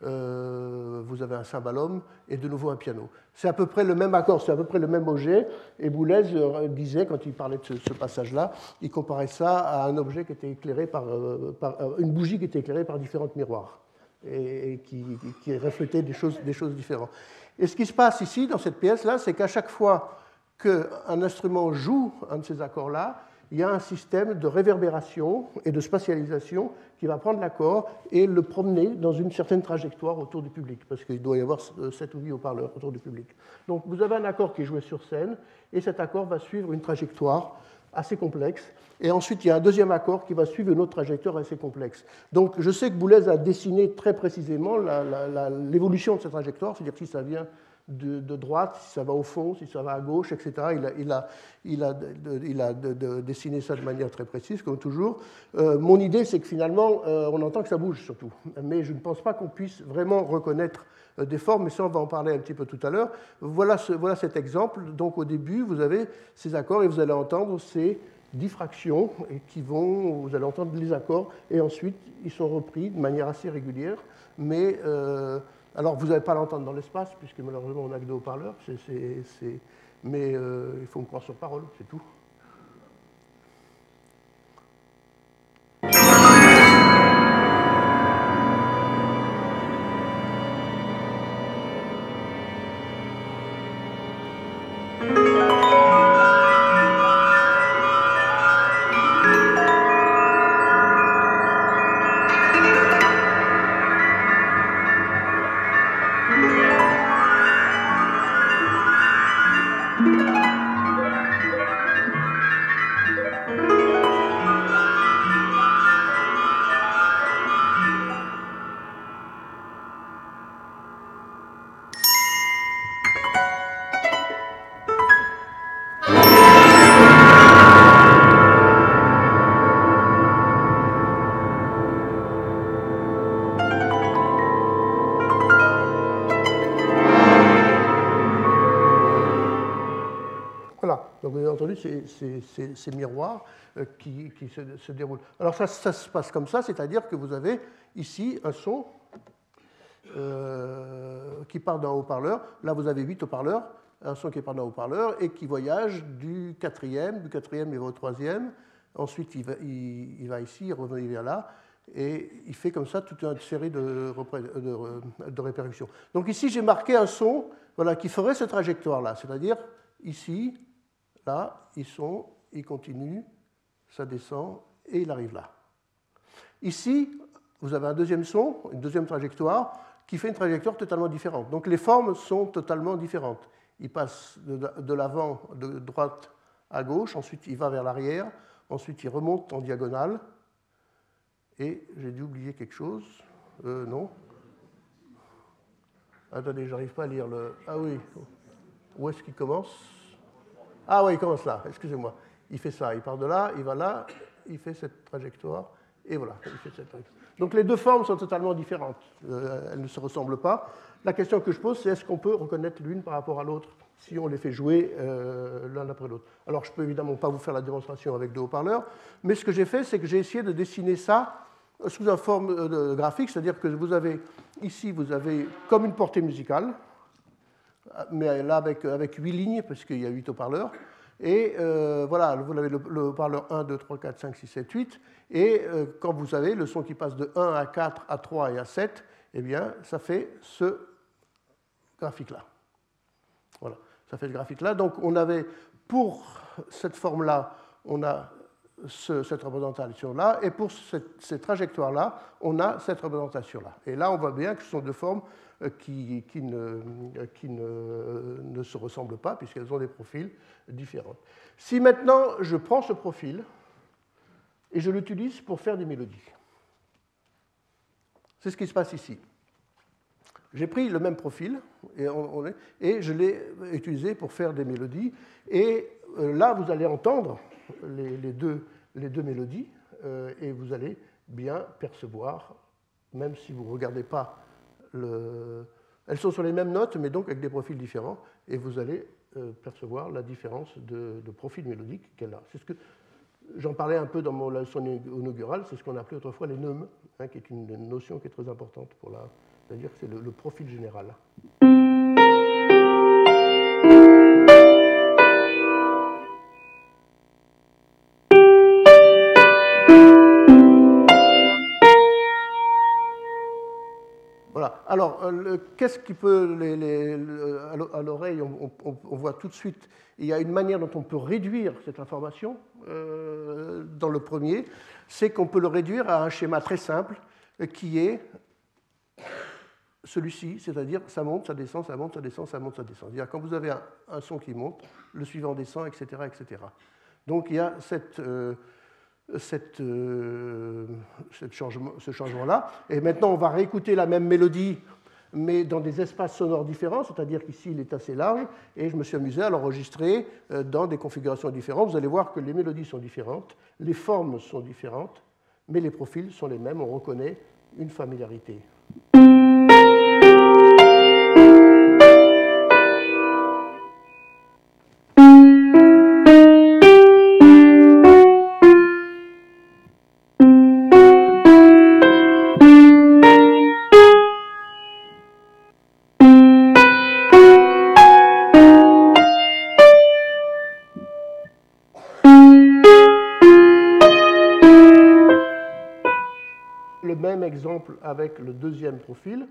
Euh, vous avez un cymbalum et de nouveau un piano. C'est à peu près le même accord, c'est à peu près le même objet. Et Boulez euh, disait, quand il parlait de ce, passage-là, il comparait ça à un objet qui était éclairé par, euh, une bougie qui était éclairée par différents miroirs et, qui, reflétait des choses, des choses différentes. Et ce qui se passe ici, dans cette pièce-là, c'est qu'à chaque fois qu'un instrument joue un de ces accords-là, il y a un système de réverbération et de spatialisation qui va prendre l'accord et le promener dans une certaine trajectoire autour du public, parce qu'il doit y avoir 7 ou 8 haut-parleurs autour du public. Donc vous avez un accord qui est joué sur scène, et cet accord va suivre une trajectoire assez complexe. Et ensuite, il y a un deuxième accord qui va suivre une autre trajectoire assez complexe. Donc je sais que Boulez a dessiné très précisément l'évolution de cette trajectoire, c'est-à-dire si ça vient de, droite, si ça va au fond, si ça va à gauche, etc. Il a, il a, il a, il a dessiné ça de manière très précise, comme toujours. Euh, mon idée, c'est que finalement, euh, on entend que ça bouge surtout. Mais je ne pense pas qu'on puisse vraiment reconnaître euh, des formes, mais ça, on va en parler un petit peu tout à l'heure. Voilà, voilà cet exemple. Donc au début, vous avez ces accords et vous allez entendre ces diffractions et qui vont, vous allez entendre les accords et ensuite ils sont repris de manière assez régulière, mais alors, vous n'allez pas l'entendre dans l'espace, puisque malheureusement, on n'a que deux haut-parleurs, mais euh, il faut me croire sur parole, c'est tout. Ces, miroirs euh, qui, se, déroulent. Alors ça, se passe comme ça, c'est-à-dire que vous avez ici un son euh, qui part d'un haut-parleur. Là, vous avez huit haut-parleurs, un son qui part d'un haut-parleur et qui voyage du quatrième, du quatrième il va au troisième, ensuite il va, ici, il revient vers là, et il fait comme ça toute une série de, de, de répercussions. Donc ici, j'ai marqué un son voilà, qui ferait cette trajectoire-là, c'est-à-dire ici, Là, ils sont, ils continuent, ça descend et il arrive là. Ici, vous avez un deuxième son, une deuxième trajectoire, qui fait une trajectoire totalement différente. Donc les formes sont totalement différentes. Il passe de l'avant, de droite à gauche, ensuite il va vers l'arrière, ensuite il remonte en diagonale, et j'ai dû oublier quelque chose. Euh, non Attendez, j'arrive pas à lire le. Ah oui. Où est-ce qu'il commence? Ah oui, il commence là, excusez-moi. Il fait ça, il part de là, il va là, il fait cette trajectoire, et voilà, il fait cette trajectoire. Donc les deux formes sont totalement différentes, euh, elles ne se ressemblent pas. La question que je pose, c'est est-ce qu'on peut reconnaître l'une par rapport à l'autre si on les fait jouer euh, l'un après l'autre? Alors je ne peux évidemment pas vous faire la démonstration avec deux haut-parleurs, mais ce que j'ai fait, c'est que j'ai essayé de dessiner ça sous une forme euh, graphique, c'est-à-dire que vous avez ici, vous avez comme une portée musicale, mais là avec, avec 8 lignes, parce qu'il y a 8 haut-parleurs. Et euh, voilà, vous avez le, le, parleur 1, 2, 3, 4, 5, 6, 7, 8. Et euh, quand vous avez le son qui passe de 1 à 4, à 3 et à 7, eh bien, ça fait ce graphique-là. Voilà, ça fait ce graphique-là. Donc, on avait, pour cette forme-là, on a cette représentation-là, et pour cette, ces trajectoires-là, on a cette représentation-là. Et là, on voit bien que ce sont deux formes qui, qui, ne, qui ne, se ressemblent pas, puisqu'elles ont des profils différents. Si maintenant je prends ce profil et je l'utilise pour faire des mélodies, c'est ce qui se passe ici. J'ai pris le même profil et, je l'ai utilisé pour faire des mélodies. Et euh, là, vous allez entendre les, deux, mélodies euh, et vous allez bien percevoir, même si vous ne regardez pas le... Elles sont sur les mêmes notes, mais donc avec des profils différents, et vous allez euh, percevoir la différence de, profil mélodique qu'elle a. C'est ce que j'en parlais un peu dans mon leçon inaugurale, c'est ce qu'on appelait autrefois les neumes, hein, qui est une notion qui est très importante pour la, c'est-à-dire que c'est le profil général. Alors, euh, qu'est-ce qui peut, à l'oreille, on, voit tout de suite, il y a une manière dont on peut réduire cette information euh, dans le premier, c'est qu'on peut le réduire à un schéma très simple euh, qui est celui-ci, c'est-à-dire ça monte, ça descend, ça monte, ça descend, ça monte, ça descend. C'est-à-dire quand vous avez un, son qui monte, le suivant descend, etc. etc. Donc il y a cette... cette, euh, ce changement-là. Et maintenant, on va réécouter la même mélodie, mais dans des espaces sonores différents, c'est-à-dire qu'ici, il est assez large, et je me suis amusé à l'enregistrer euh, dans des configurations différentes. Vous allez voir que les mélodies sont différentes, les formes sont différentes, mais les profils sont les mêmes, on reconnaît une familiarité. Exemple avec le deuxième profil.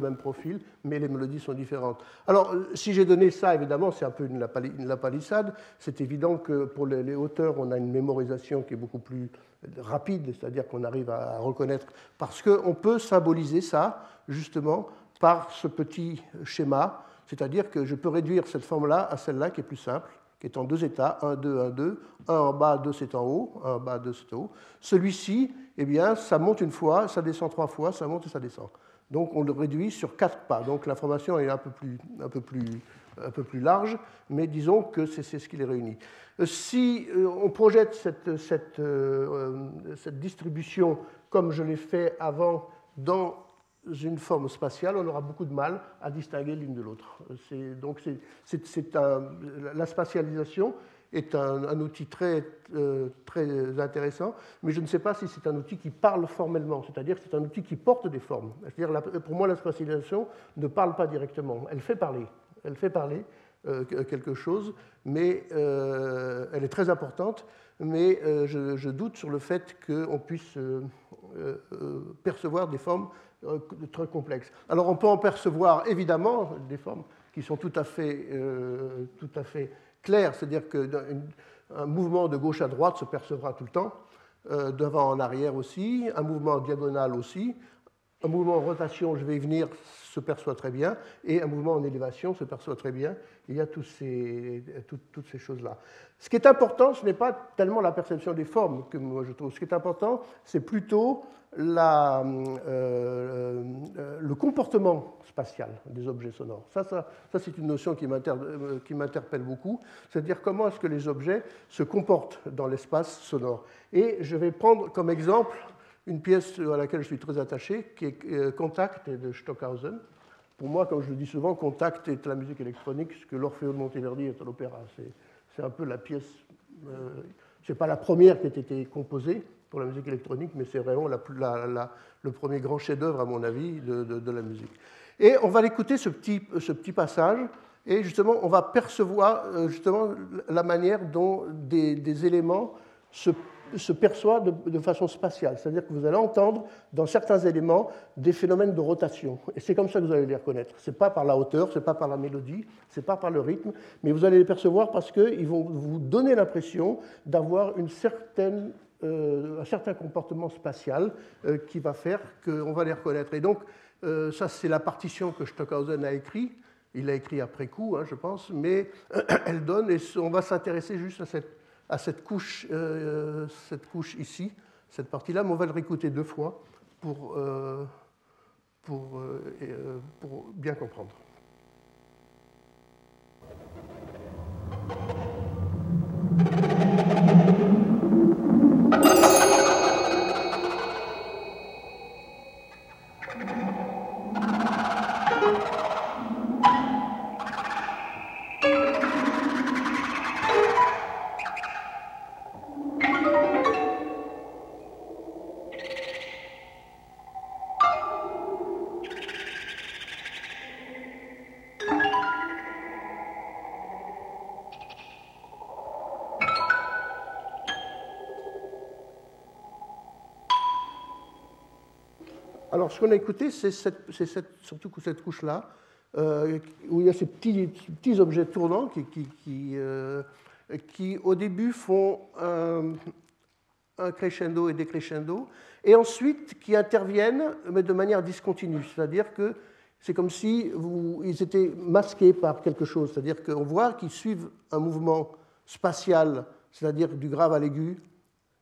Même profil, mais les mélodies sont différentes. Alors, si j'ai donné ça, évidemment, c'est un peu une, la palissade. C'est évident que pour les, les, hauteurs, on a une mémorisation qui est beaucoup plus rapide, c'est-à-dire qu'on arrive à reconnaître, parce qu'on peut symboliser ça, justement, par ce petit schéma, c'est-à-dire que je peux réduire cette forme-là à celle-là qui est plus simple, qui est en deux états, 1, 2, 1, 2, 1 en bas, 2 c'est en haut, 1 en bas, 2 c'est en haut. Celui-ci, eh bien, ça monte une fois, ça descend trois fois, ça monte et ça descend. Donc on le réduit sur quatre pas. Donc l'information est un peu, plus, un, peu plus, un peu plus large, mais disons que c'est ce qui les réunit. Euh, si euh, on projette cette, cette, euh, cette distribution comme je l'ai fait avant dans une forme spatiale, on aura beaucoup de mal à distinguer l'une de l'autre. Donc c'est la spatialisation est un, outil très, euh, très intéressant, mais je ne sais pas si c'est un outil qui parle formellement, c'est-à-dire que c'est un outil qui porte des formes. C'est-à-dire, pour moi, la spatialisation ne parle pas directement, elle fait parler, elle fait parler euh, quelque chose, mais euh, elle est très importante, mais je, je, doute sur le fait qu'on puisse percevoir des formes très complexes. Alors, on peut en percevoir évidemment des formes qui sont tout à fait, tout à fait clair, c'est-à-dire qu'un mouvement de gauche à droite se percevra tout le temps, euh, devant en arrière aussi, un mouvement diagonal aussi, un mouvement en rotation, je vais y venir, se perçoit très bien, et un mouvement en élévation se perçoit très bien. Il y a ces, tout, toutes ces choses-là. Ce qui est important, ce n'est pas tellement la perception des formes que moi je trouve. Ce qui est important, c'est plutôt la, euh, euh, le comportement spatial des objets sonores. Ça, ça, ça c'est une notion qui m'interpelle beaucoup, c'est-à-dire comment est-ce que les objets se comportent dans l'espace sonore. Et je vais prendre comme exemple une pièce à laquelle je suis très attaché, qui est Contact de Stockhausen. Pour moi, comme je le dis souvent, Contact est la musique électronique, ce que l'Orfeo de Monteverdi est à l'opéra. C'est un peu la pièce. ce n'est pas la première qui a été composée pour la musique électronique, mais c'est vraiment le premier grand chef-d'œuvre, à mon avis, de, la musique. Et on va l'écouter, ce petit, ce petit passage, et justement, on va percevoir justement la manière dont des éléments se se perçoit de, façon spatiale. C'est-à-dire que vous allez entendre dans certains éléments des phénomènes de rotation. Et c'est comme ça que vous allez les reconnaître. Ce n'est pas par la hauteur, ce n'est pas par la mélodie, ce n'est pas par le rythme, mais vous allez les percevoir parce qu'ils vont vous donner l'impression d'avoir une certaine, euh, un certain comportement spatial euh, qui va faire qu'on va les reconnaître. Et donc, euh, ça, c'est la partition que Stockhausen a écrite. Il l'a écrit après coup, hein, je pense, mais elle donne, et on va s'intéresser juste à cette à cette couche, euh, cette couche ici, cette partie-là, mais on va le réécouter deux fois pour, euh, pour, euh, pour bien comprendre. Qu'on a écouté, c'est surtout cette couche-là, euh, où il y a ces petits, objets tournants euh, qui, au début, font un, crescendo et décrescendo, et ensuite qui interviennent, mais de manière discontinue. C'est-à-dire que c'est comme si vous, ils étaient masqués par quelque chose. C'est-à-dire qu'on voit qu'ils suivent un mouvement spatial, c'est-à-dire du grave à l'aigu,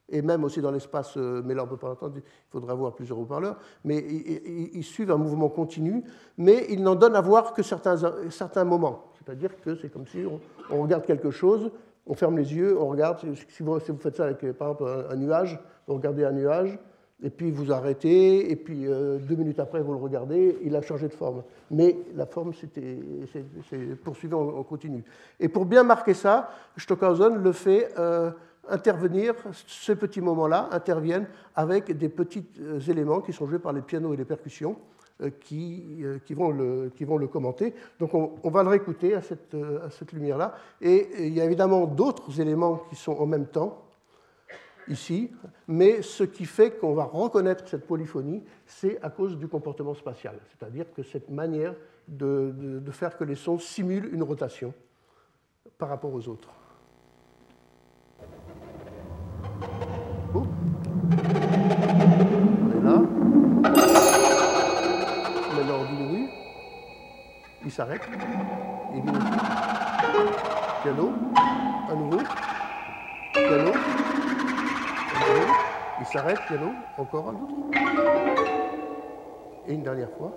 et même aussi dans l'espace, euh, mais là on ne peut pas entendre, il faudra avoir plusieurs haut-parleurs, mais ils, suivent un mouvement continu, mais ils n'en donnent à voir que certains, moments. C'est-à-dire que c'est comme si on, regarde quelque chose, on ferme les yeux, on regarde, si vous, faites ça avec par exemple un, nuage, vous regardez un nuage, et puis vous arrêtez, et puis euh, deux minutes après vous le regardez, il a changé de forme. Mais la forme c'est poursuivi en, continu. Et pour bien marquer ça, Stockhausen le fait... Euh, intervenir, ces petits moments-là interviennent avec des petits euh, éléments qui sont joués par les pianos et les percussions euh, qui, euh, qui, vont, le, qui vont le commenter. Donc on, va le réécouter à cette, à cette lumière-là. Et il y a évidemment d'autres éléments qui sont en même temps ici, mais ce qui fait qu'on va reconnaître cette polyphonie, c'est à cause du comportement spatial, c'est-à-dire que cette manière de, de faire que les sons simulent une rotation par rapport aux autres. Il s'arrête. Piano. À nouveau. Piano. Il s'arrête. Piano. Encore un autre. Et une dernière fois.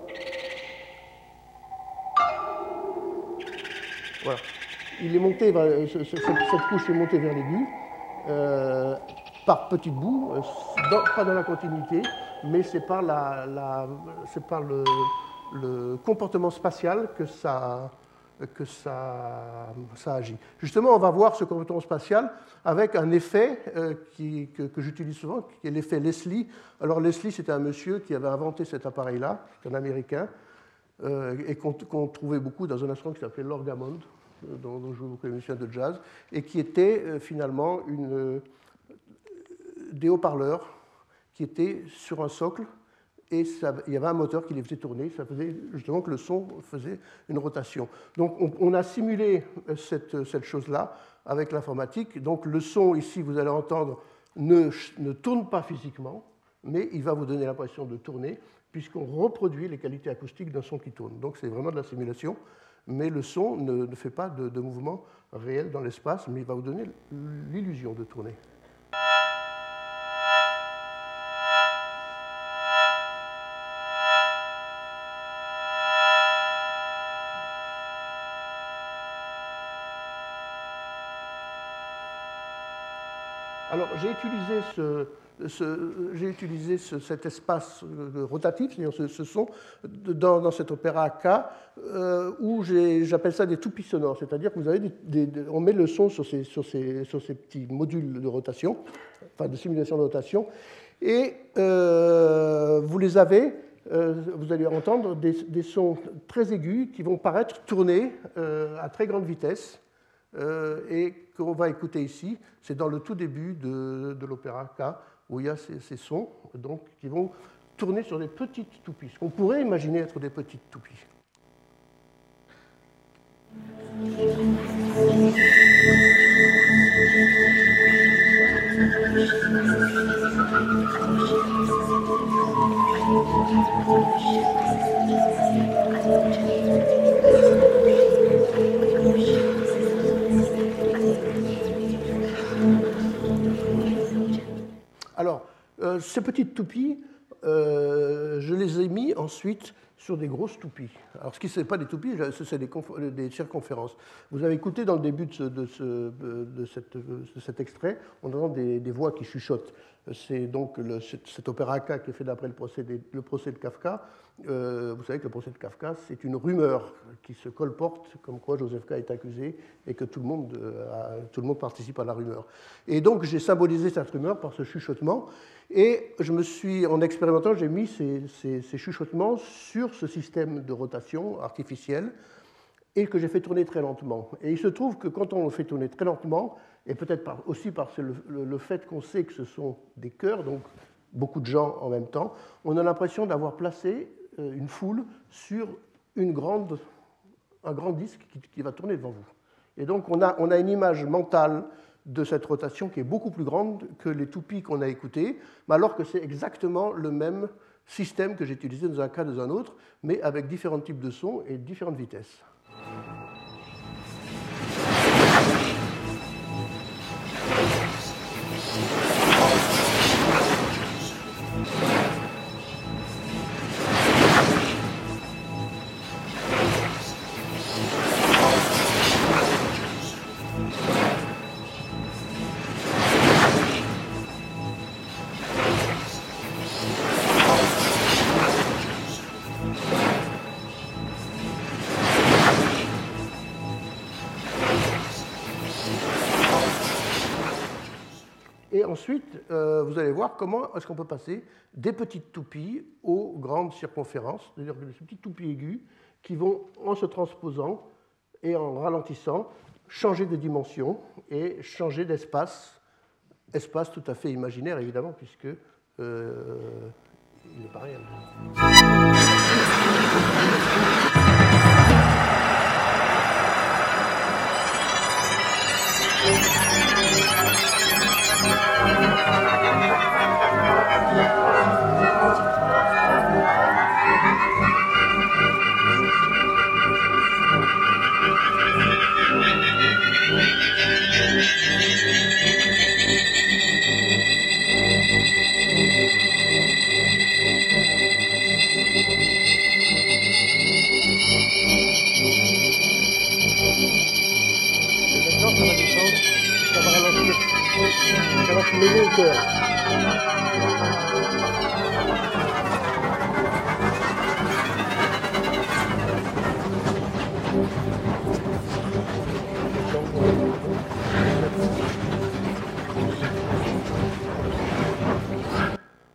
Voilà. Il est monté, cette couche est montée vers l'aigu. Euh, par petits bouts, euh, pas dans la continuité, mais c'est par, la, par le, comportement spatial que ça, que ça, ça, agit. Justement, on va voir ce comportement spatial avec un effet euh, que, j'utilise souvent, qui est l'effet Leslie. Alors Leslie, c'était un monsieur qui avait inventé cet appareil-là, un Américain, euh, et qu'on trouvait beaucoup dans un instrument qui s'appelait l'orgamond, dont, dont je joue beaucoup musiciens de jazz, et qui était finalement une des haut-parleurs qui étaient sur un socle et il y avait un moteur qui les faisait tourner. Ça faisait justement que le son faisait une rotation. Donc on, a simulé euh, cette, cette chose-là avec l'informatique. Donc le son ici, vous allez entendre, ne, ne tourne pas physiquement, mais il va vous donner l'impression de tourner puisqu'on reproduit les qualités acoustiques d'un son qui tourne. Donc c'est vraiment de la simulation, mais le son ne, fait pas de mouvement réel dans l'espace, mais il va vous donner l'illusion de tourner. Alors j'ai utilisé ce, j'ai utilisé cet espace euh, rotatif, c'est-à-dire ce, son, dans, cet opéra K, euh, où j'appelle ça des toupies sonores, c'est-à-dire que vous avez on met le son sur ces, sur, ces, sur ces, petits modules de rotation, enfin de simulation de rotation, et euh, vous les avez, vous allez entendre des, sons très aigus qui vont paraître tourner à très grande vitesse. Et qu'on va écouter ici, c'est dans le tout début de, de l'opéra K où il y a ces, sons donc, qui vont tourner sur des petites toupies, ce qu'on pourrait imaginer être des petites toupies. Euh, ces petites toupies, euh, je les ai mis ensuite sur des grosses toupies. Alors, ce qui n'est pas des toupies, c'est des, circonférences. Vous avez écouté dans le début de, cet extrait, on entend des, voix qui chuchotent. C'est donc cet, opéra K qui est fait d'après le procès, de Kafka. Euh, vous savez que le procès de Kafka, c'est une rumeur qui se colporte comme quoi Joseph K est accusé et que euh, tout le monde participe à la rumeur. Et donc j'ai symbolisé cette rumeur par ce chuchotement et je me suis, en expérimentant, j'ai mis ces, chuchotements sur ce système de rotation artificielle et que j'ai fait tourner très lentement. Et il se trouve que quand on le fait tourner très lentement, et peut-être aussi par le, le fait qu'on sait que ce sont des chœurs, donc beaucoup de gens en même temps, on a l'impression d'avoir placé euh, une foule sur une grande, un grand disque qui, va tourner devant vous. Et donc on a, on a une image mentale de cette rotation qui est beaucoup plus grande que les toupies qu'on a écoutées, mais alors que c'est exactement le même système que j'ai utilisé dans un cas dans un autre, mais avec différents types de sons et différentes vitesses. Euh, vous allez voir comment est-ce qu'on peut passer des petites toupies aux grandes circonférences, c'est-à-dire des petites toupies aiguës qui vont, en se transposant et en ralentissant, changer de dimension et changer d'espace, espace tout à fait imaginaire évidemment, puisque euh, il n'est pas réel.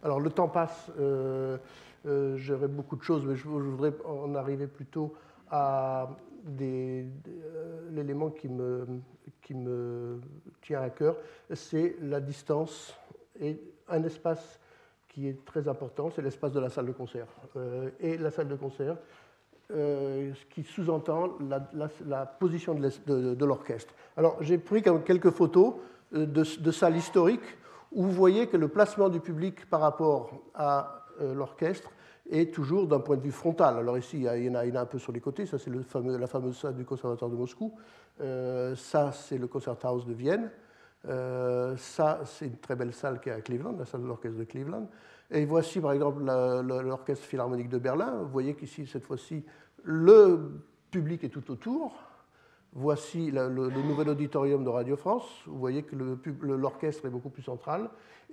Alors le temps passe, euh, euh, beaucoup de choses, mais je, voudrais en arriver plutôt à l'élément qui me, tient à cœur, c'est la distance et un espace qui est très important, c'est l'espace de la salle de concert. Euh, et la salle de concert, euh, ce qui sous-entend la, position de l'orchestre. Alors j'ai pris quelques photos euh, de salles historiques où vous voyez que le placement du public par rapport à l'orchestre est toujours d'un point de vue frontal. Alors ici, il y en a, un peu sur les côtés, ça c'est la fameuse salle du Conservatoire de Moscou, euh, ça c'est le Concerthaus de Vienne, euh, ça c'est une très belle salle qui est à Cleveland, la salle de l'orchestre de Cleveland. Et voici par exemple l'orchestre philharmonique de Berlin. Vous voyez qu'ici, cette fois-ci, le public est tout autour. Voici le, nouvel auditorium de Radio France. Vous voyez que l'orchestre est beaucoup plus central.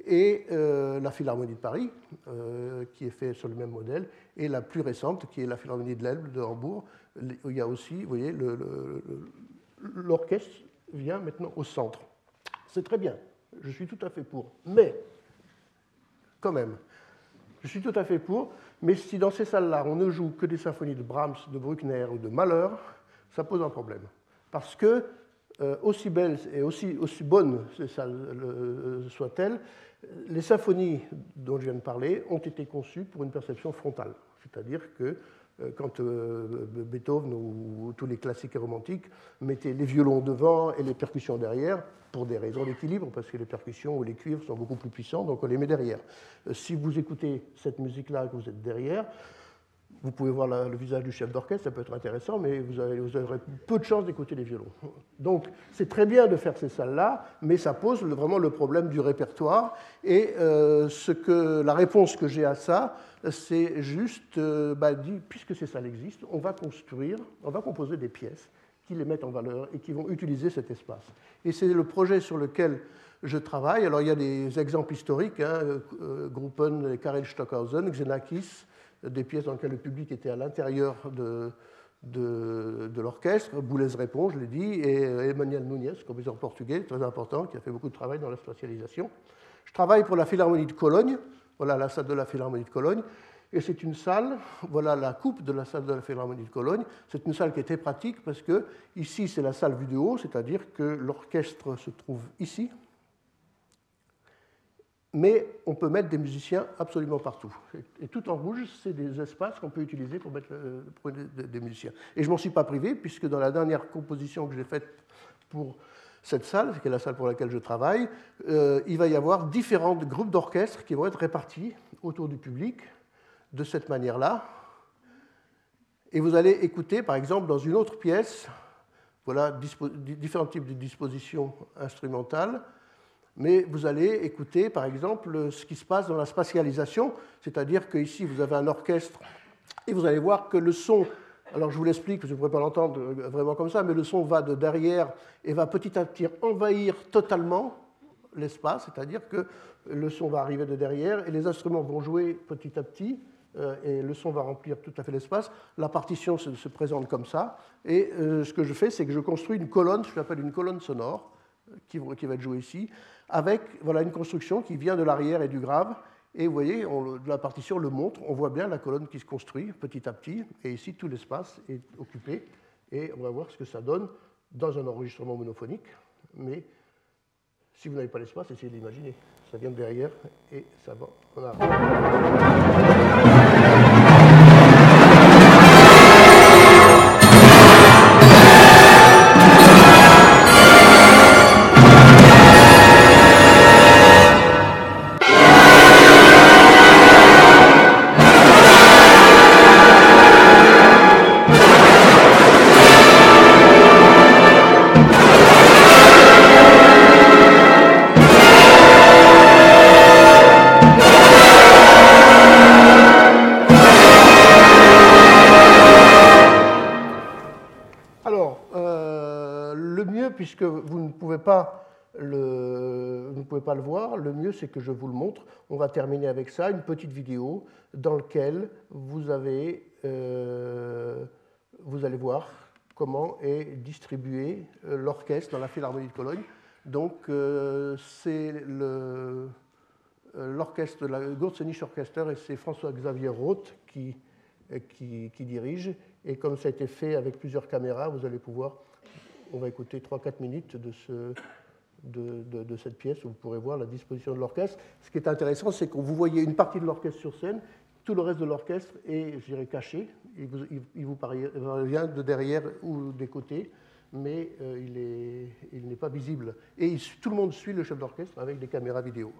Et euh, la Philharmonie de Paris, euh, qui est faite sur le même modèle. Et la plus récente, qui est la Philharmonie de l'Elbe de Hambourg. Où il y a aussi, vous voyez, l'orchestre vient maintenant au centre. C'est très bien. Je suis tout à fait pour. Mais, quand même, je suis tout à fait pour. Mais si dans ces salles-là, on ne joue que des symphonies de Brahms, de Bruckner ou de Mahler, ça pose un problème. Parce que, euh, aussi belles et aussi, aussi euh, soient-elles, les symphonies dont je viens de parler ont été conçues pour une perception frontale. C'est-à-dire que euh, quand Beethoven ou tous les classiques romantiques mettaient les violons devant et les percussions derrière, pour des raisons d'équilibre, parce que les percussions ou les cuivres sont beaucoup plus puissants, donc on les met derrière. Si vous écoutez cette musique-là que vous êtes derrière, vous pouvez voir le visage du chef d'orchestre, ça peut être intéressant, mais vous, aurez peu de chance d'écouter les violons. Donc c'est très bien de faire ces salles-là, mais ça pose vraiment le problème du répertoire. Et euh, la réponse que j'ai à ça, c'est juste, euh, bah, puisque ces salles existent, on va construire, on va composer des pièces qui les mettent en valeur et qui vont utiliser cet espace. Et c'est le projet sur lequel je travaille. Alors il y a des exemples historiques, hein, euh, Gruppen, Karel Stockhausen, Xenakis, des pièces dans lesquelles le public était à l'intérieur de, de, l'orchestre. Boulez répond, je l'ai dit, et Emmanuel Núñez, compositeur portugais, très important, qui a fait beaucoup de travail dans la spatialisation. Je travaille pour la Philharmonie de Cologne, voilà la salle de la Philharmonie de Cologne, et c'est une salle, voilà la coupe de la salle de la Philharmonie de Cologne. C'est une salle qui était pratique parce que ici c'est la salle vue de haut, c'est-à-dire que l'orchestre se trouve ici, mais on peut mettre des musiciens absolument partout. Et tout en rouge, c'est des espaces qu'on peut utiliser pour mettre euh, des musiciens. Et je ne m'en suis pas privé, puisque dans la dernière composition que j'ai faite pour cette salle, qui est la salle pour laquelle je travaille, euh, il va y avoir différents groupes d'orchestres qui vont être répartis autour du public de cette manière-là. Et vous allez écouter, par exemple, dans une autre pièce, voilà différents types de dispositions instrumentales mais vous allez écouter, par exemple, ce qui se passe dans la spatialisation, c'est-à-dire qu'ici, vous avez un orchestre, et vous allez voir que le son, alors je vous l'explique, je ne pourrais pas l'entendre vraiment comme ça, mais le son va de derrière et va petit à petit envahir totalement l'espace, c'est-à-dire que le son va arriver de derrière et les instruments vont jouer petit à petit, euh, et le son va remplir tout à fait l'espace. La partition se, présente comme ça, et euh, ce que je fais, c'est que je construis une colonne, je l'appelle une colonne sonore, qui va être jouée ici, avec voilà, une construction qui vient de l'arrière et du grave. Et vous voyez, la partition le montre, on voit bien la colonne qui se construit petit à petit, et ici tout l'espace est occupé, et on va voir ce que ça donne dans un enregistrement monophonique. Mais si vous n'avez pas l'espace, essayez d'imaginer. Ça vient de derrière et ça va en pas le voir, le mieux c'est que je vous le montre. On va terminer avec ça, une petite vidéo dans laquelle vous, euh, vous allez voir comment est distribué euh, l'orchestre dans la Philharmonie de Cologne. Donc euh, c'est l'orchestre, la Gurtsenich Orchester, et c'est François-Xavier Roth qui, qui, dirige. Et comme ça a été fait avec plusieurs caméras, vous allez pouvoir, on va écouter 3-4 minutes de ce, de, cette pièce où vous pourrez voir la disposition de l'orchestre. Ce qui est intéressant, c'est que vous voyez une partie de l'orchestre sur scène, tout le reste de l'orchestre est, je dirais, caché. Il vous, il vient de derrière ou des côtés, mais euh, il n'est pas visible. Et tout le monde suit le chef d'orchestre avec des caméras vidéo.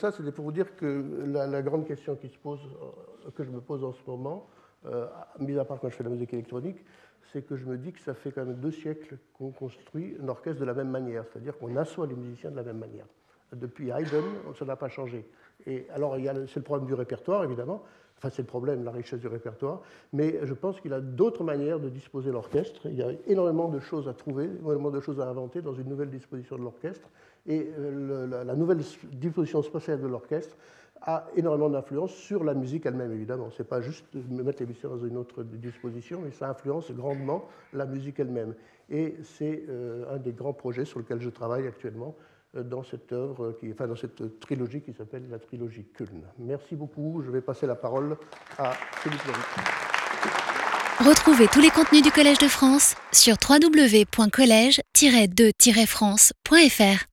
Ça, c'était pour vous dire que la, grande question qui se pose, que je me pose en ce moment, mis à part quand je fais de la musique électronique, c'est que je me dis que ça fait quand même deux siècles qu'on construit un orchestre de la même manière, c'est-à-dire qu'on assoit les musiciens de la même manière. Depuis Haydn, ça n'a pas changé. Et alors, c'est le problème du répertoire, évidemment. Enfin, c'est le problème, la richesse du répertoire. Mais je pense qu'il a d'autres manières de disposer l'orchestre. Il y a énormément de choses à trouver, énormément de choses à inventer dans une nouvelle disposition de l'orchestre. Et euh, la, nouvelle disposition spatiale de l'orchestre a énormément d'influence sur la musique elle-même, évidemment. Ce n'est pas juste mettre les musiciens dans une autre disposition, mais ça influence grandement la musique elle-même. Et c'est euh, un des grands projets sur lesquels je travaille actuellement euh, dans cette œuvre, enfin dans cette trilogie qui s'appelle la trilogie Kuln. Merci beaucoup. Je vais passer la parole à Philippe Laurie. Retrouvez tous les contenus du Collège de France sur www.colège-2-france.fr.